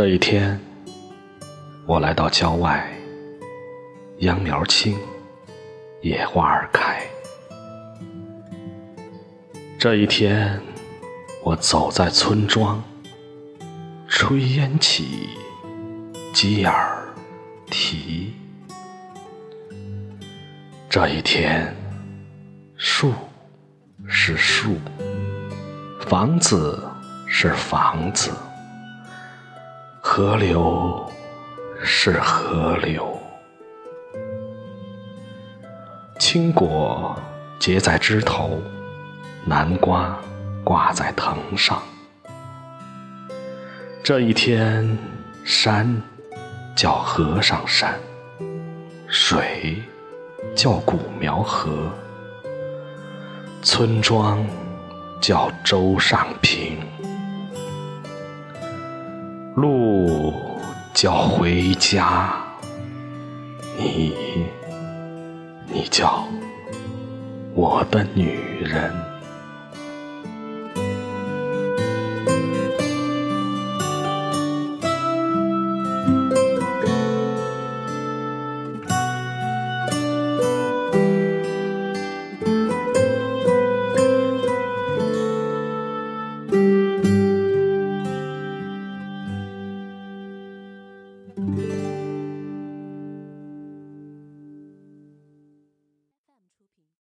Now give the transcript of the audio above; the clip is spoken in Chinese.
这一天，我来到郊外，秧苗青，野花儿开。这一天，我走在村庄，炊烟起，鸡儿啼。这一天，树是树，房子是房子。河流是河流，青果结在枝头，南瓜挂在藤上。这一天，山叫河上山，水叫古苗河，村庄叫洲上平。路叫回家，你，你叫我的女人。